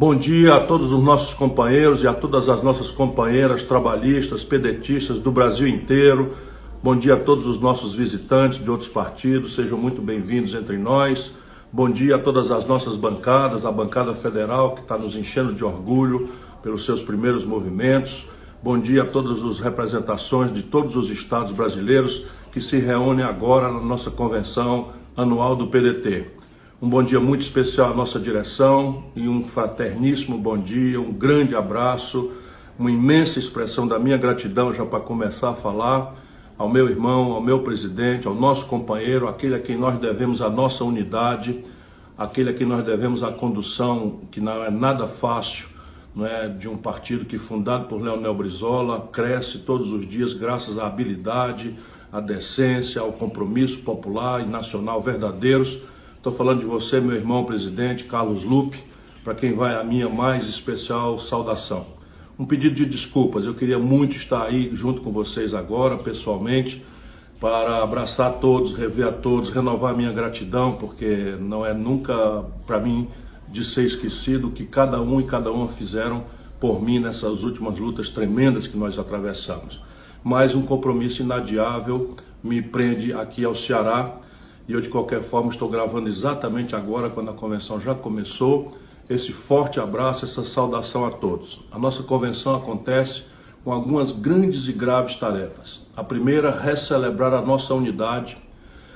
Bom dia a todos os nossos companheiros e a todas as nossas companheiras trabalhistas, pedetistas do Brasil inteiro. Bom dia a todos os nossos visitantes de outros partidos, sejam muito bem-vindos entre nós. Bom dia a todas as nossas bancadas, a bancada federal que está nos enchendo de orgulho pelos seus primeiros movimentos. Bom dia a todas as representações de todos os estados brasileiros que se reúnem agora na nossa convenção anual do PDT. Um bom dia muito especial à nossa direção e um fraterníssimo bom dia, um grande abraço, uma imensa expressão da minha gratidão já para começar a falar ao meu irmão, ao meu presidente, ao nosso companheiro, aquele a quem nós devemos a nossa unidade, aquele a quem nós devemos a condução, que não é nada fácil, não é de um partido que fundado por Leonel Brizola cresce todos os dias graças à habilidade, à decência, ao compromisso popular e nacional verdadeiros Estou falando de você, meu irmão presidente Carlos Lupe, para quem vai a minha mais especial saudação. Um pedido de desculpas, eu queria muito estar aí junto com vocês agora, pessoalmente, para abraçar todos, rever a todos, renovar minha gratidão, porque não é nunca para mim de ser esquecido o que cada um e cada uma fizeram por mim nessas últimas lutas tremendas que nós atravessamos. Mas um compromisso inadiável me prende aqui ao Ceará e eu, de qualquer forma, estou gravando exatamente agora, quando a convenção já começou. Esse forte abraço, essa saudação a todos. A nossa convenção acontece com algumas grandes e graves tarefas. A primeira, recelebrar a nossa unidade.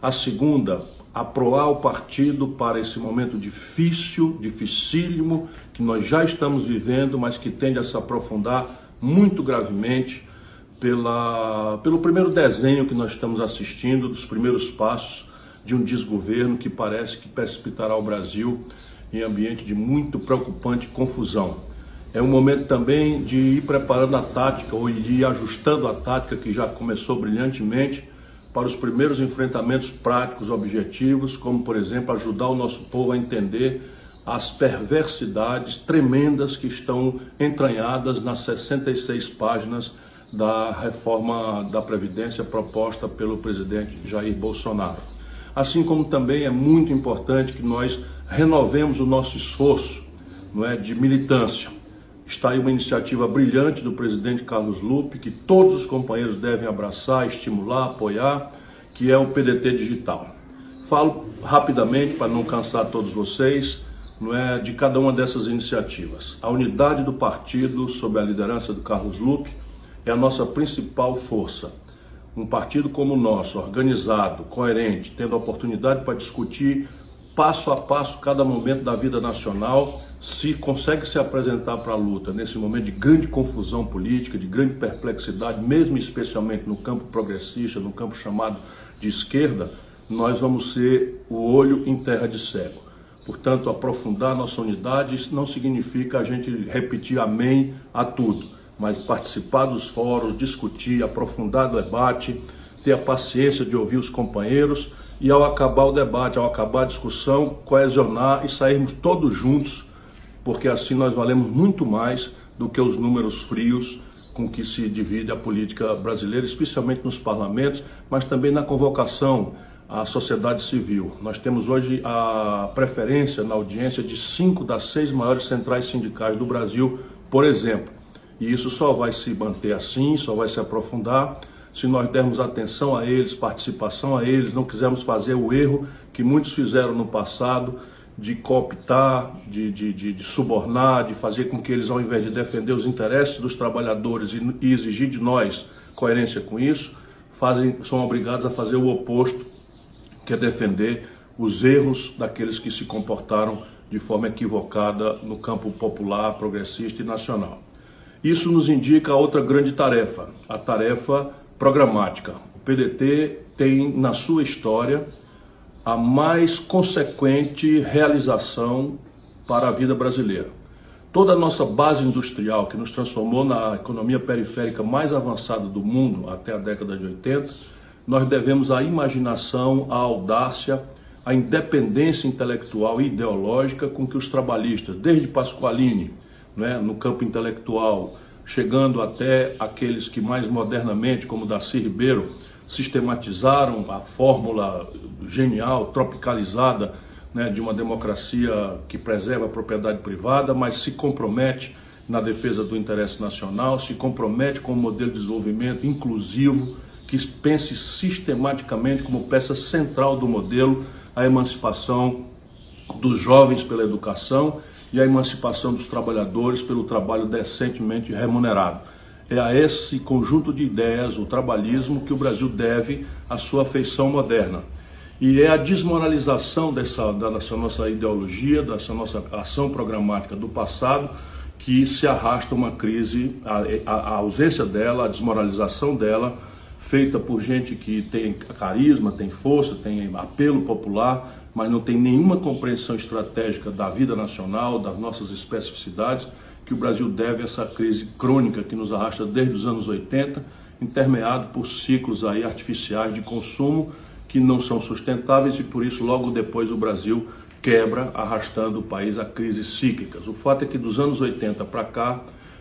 A segunda, aproar o partido para esse momento difícil, dificílimo, que nós já estamos vivendo, mas que tende a se aprofundar muito gravemente pela, pelo primeiro desenho que nós estamos assistindo, dos primeiros passos de um desgoverno que parece que precipitará o Brasil em ambiente de muito preocupante confusão. É um momento também de ir preparando a tática ou de ir ajustando a tática que já começou brilhantemente para os primeiros enfrentamentos práticos objetivos, como por exemplo ajudar o nosso povo a entender as perversidades tremendas que estão entranhadas nas 66 páginas da reforma da Previdência proposta pelo presidente Jair Bolsonaro assim como também é muito importante que nós renovemos o nosso esforço não é, de militância. Está aí uma iniciativa brilhante do presidente Carlos Lupe, que todos os companheiros devem abraçar, estimular, apoiar, que é o PDT Digital. Falo rapidamente, para não cansar todos vocês, não é, de cada uma dessas iniciativas. A unidade do partido, sob a liderança do Carlos Lupe, é a nossa principal força um partido como o nosso, organizado, coerente, tendo a oportunidade para discutir passo a passo cada momento da vida nacional, se consegue se apresentar para a luta nesse momento de grande confusão política, de grande perplexidade, mesmo especialmente no campo progressista, no campo chamado de esquerda, nós vamos ser o olho em terra de cego. Portanto, aprofundar nossa unidade, isso não significa a gente repetir amém a tudo mas participar dos fóruns, discutir, aprofundar o debate, ter a paciência de ouvir os companheiros e ao acabar o debate, ao acabar a discussão, coesionar e sairmos todos juntos, porque assim nós valemos muito mais do que os números frios com que se divide a política brasileira, especialmente nos parlamentos, mas também na convocação à sociedade civil. Nós temos hoje a preferência na audiência de cinco das seis maiores centrais sindicais do Brasil, por exemplo. E isso só vai se manter assim, só vai se aprofundar se nós dermos atenção a eles, participação a eles, não quisermos fazer o erro que muitos fizeram no passado de cooptar, de, de, de, de subornar, de fazer com que eles, ao invés de defender os interesses dos trabalhadores e, e exigir de nós coerência com isso, fazem, são obrigados a fazer o oposto, que é defender os erros daqueles que se comportaram de forma equivocada no campo popular, progressista e nacional. Isso nos indica outra grande tarefa, a tarefa programática. O PDT tem na sua história a mais consequente realização para a vida brasileira. Toda a nossa base industrial, que nos transformou na economia periférica mais avançada do mundo até a década de 80, nós devemos à imaginação, à audácia, à independência intelectual e ideológica com que os trabalhistas, desde Pasqualini, né, no campo intelectual, chegando até aqueles que mais modernamente, como Darcy Ribeiro, sistematizaram a fórmula genial, tropicalizada né, de uma democracia que preserva a propriedade privada, mas se compromete na defesa do interesse nacional, se compromete com um modelo de desenvolvimento inclusivo, que pense sistematicamente como peça central do modelo a emancipação dos jovens pela educação e a emancipação dos trabalhadores pelo trabalho decentemente remunerado. É a esse conjunto de ideias, o trabalhismo, que o Brasil deve a sua feição moderna. E é a desmoralização dessa, dessa nossa ideologia, dessa nossa ação programática do passado, que se arrasta uma crise, a, a, ausência dela, a desmoralização dela, feita por gente que tem carisma, tem força, tem apelo popular, mas não tem nenhuma compreensão estratégica da vida nacional, das nossas especificidades, que o Brasil deve a essa crise crônica que nos arrasta desde os anos 80, intermeado por ciclos aí artificiais de consumo que não são sustentáveis e por isso logo depois o Brasil quebra, arrastando o país a crises cíclicas. O fato é que dos anos 80 para cá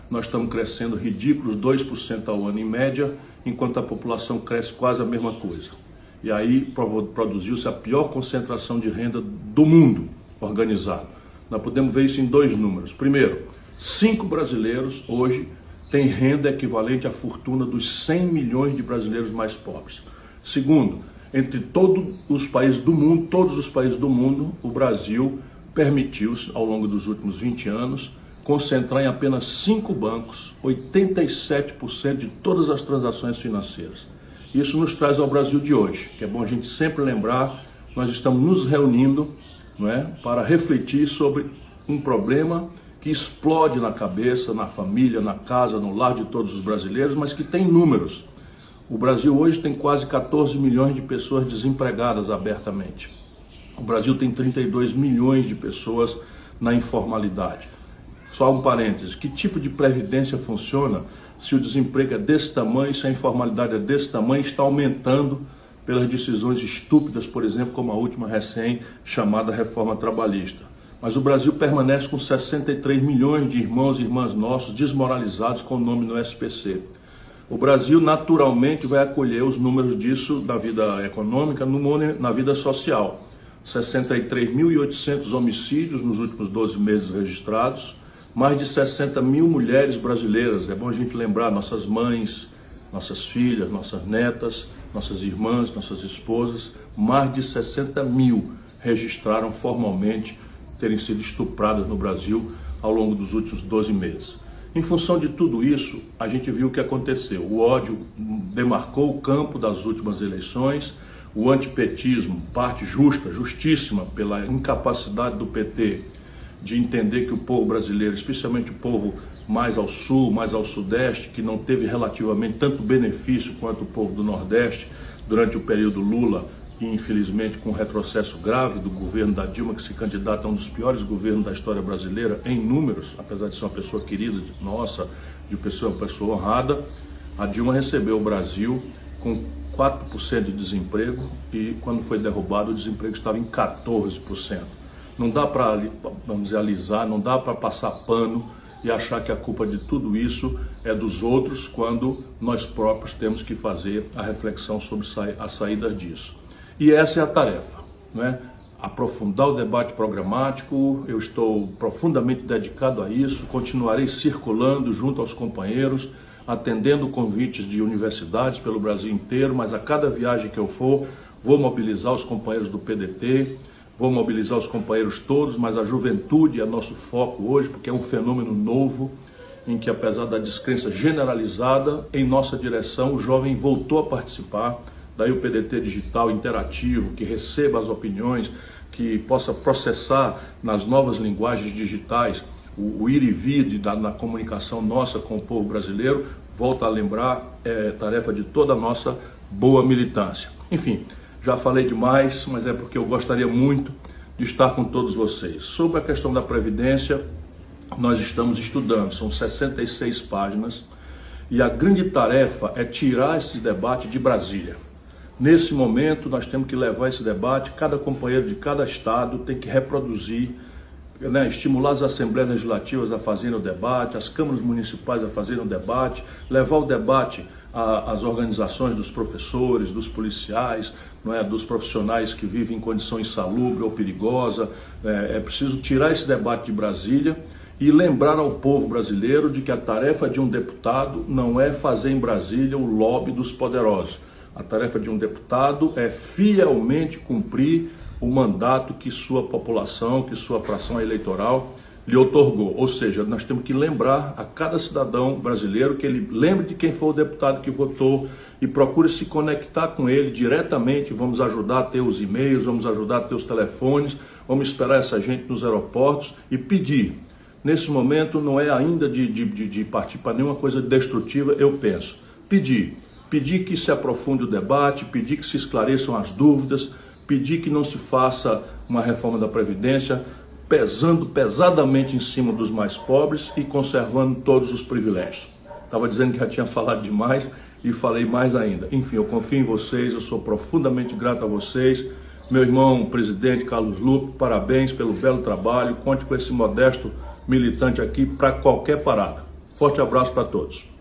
nós estamos crescendo ridículos 2% ao ano em média, enquanto a população cresce quase a mesma coisa. E aí produziu-se a pior concentração de renda do mundo organizado. Nós podemos ver isso em dois números. Primeiro, cinco brasileiros hoje têm renda equivalente à fortuna dos 100 milhões de brasileiros mais pobres. Segundo, entre todos os países do mundo, todos os países do mundo, o Brasil permitiu, ao longo dos últimos 20 anos, concentrar em apenas cinco bancos 87% de todas as transações financeiras. Isso nos traz ao Brasil de hoje, que é bom a gente sempre lembrar, nós estamos nos reunindo não é, para refletir sobre um problema que explode na cabeça, na família, na casa, no lar de todos os brasileiros, mas que tem números. O Brasil hoje tem quase 14 milhões de pessoas desempregadas abertamente. O Brasil tem 32 milhões de pessoas na informalidade. Só um parênteses: que tipo de previdência funciona se o desemprego é desse tamanho, se a informalidade é desse tamanho, está aumentando pelas decisões estúpidas, por exemplo, como a última recém chamada reforma trabalhista. Mas o Brasil permanece com 63 milhões de irmãos e irmãs nossos desmoralizados com o nome no SPC. O Brasil naturalmente vai acolher os números disso da vida econômica na vida social. 63.800 homicídios nos últimos 12 meses registrados, mais de 60 mil mulheres brasileiras. É bom a gente lembrar nossas mães, nossas filhas, nossas netas, nossas irmãs, nossas esposas. Mais de 60 mil registraram formalmente terem sido estupradas no Brasil ao longo dos últimos 12 meses. Em função de tudo isso, a gente viu o que aconteceu. O ódio demarcou o campo das últimas eleições, o antipetismo, parte justa, justíssima, pela incapacidade do PT de entender que o povo brasileiro, especialmente o povo mais ao sul, mais ao sudeste, que não teve relativamente tanto benefício quanto o povo do Nordeste durante o período Lula, e infelizmente com um retrocesso grave do governo da Dilma, que se candidata a um dos piores governos da história brasileira em números, apesar de ser uma pessoa querida, nossa, de pessoa, pessoa honrada, a Dilma recebeu o Brasil com 4% de desemprego e quando foi derrubado o desemprego estava em 14%. Não dá para, vamos dizer, alisar, não dá para passar pano e achar que a culpa de tudo isso é dos outros, quando nós próprios temos que fazer a reflexão sobre a saída disso. E essa é a tarefa, né? aprofundar o debate programático. Eu estou profundamente dedicado a isso, continuarei circulando junto aos companheiros, atendendo convites de universidades pelo Brasil inteiro, mas a cada viagem que eu for, vou mobilizar os companheiros do PDT, vou mobilizar os companheiros todos, mas a juventude é nosso foco hoje, porque é um fenômeno novo em que, apesar da descrença generalizada, em nossa direção, o jovem voltou a participar daí o PDT digital interativo, que receba as opiniões, que possa processar nas novas linguagens digitais o, o ir e vir da, na comunicação nossa com o povo brasileiro, volta a lembrar, é tarefa de toda a nossa boa militância. Enfim, já falei demais, mas é porque eu gostaria muito de estar com todos vocês. Sobre a questão da Previdência, nós estamos estudando, são 66 páginas, e a grande tarefa é tirar esse debate de Brasília. Nesse momento, nós temos que levar esse debate, cada companheiro de cada estado tem que reproduzir, né, estimular as assembleias legislativas a fazerem o debate, as câmaras municipais a fazerem o debate, levar o debate às organizações dos professores, dos policiais, é, dos profissionais que vivem em condição insalubre ou perigosa. É, é preciso tirar esse debate de Brasília e lembrar ao povo brasileiro de que a tarefa de um deputado não é fazer em Brasília o lobby dos poderosos. A tarefa de um deputado é fielmente cumprir o mandato que sua população, que sua fração eleitoral lhe otorgou. Ou seja, nós temos que lembrar a cada cidadão brasileiro que ele lembre de quem foi o deputado que votou e procure se conectar com ele diretamente. Vamos ajudar a ter os e-mails, vamos ajudar a ter os telefones, vamos esperar essa gente nos aeroportos e pedir. Nesse momento não é ainda de, de, de partir para nenhuma coisa destrutiva, eu penso. Pedir. Pedir que se aprofunde o debate, pedir que se esclareçam as dúvidas, pedir que não se faça uma reforma da Previdência pesando pesadamente em cima dos mais pobres e conservando todos os privilégios. Estava dizendo que já tinha falado demais e falei mais ainda. Enfim, eu confio em vocês, eu sou profundamente grato a vocês. Meu irmão presidente Carlos Lupe, parabéns pelo belo trabalho. Conte com esse modesto militante aqui para qualquer parada. Forte abraço para todos.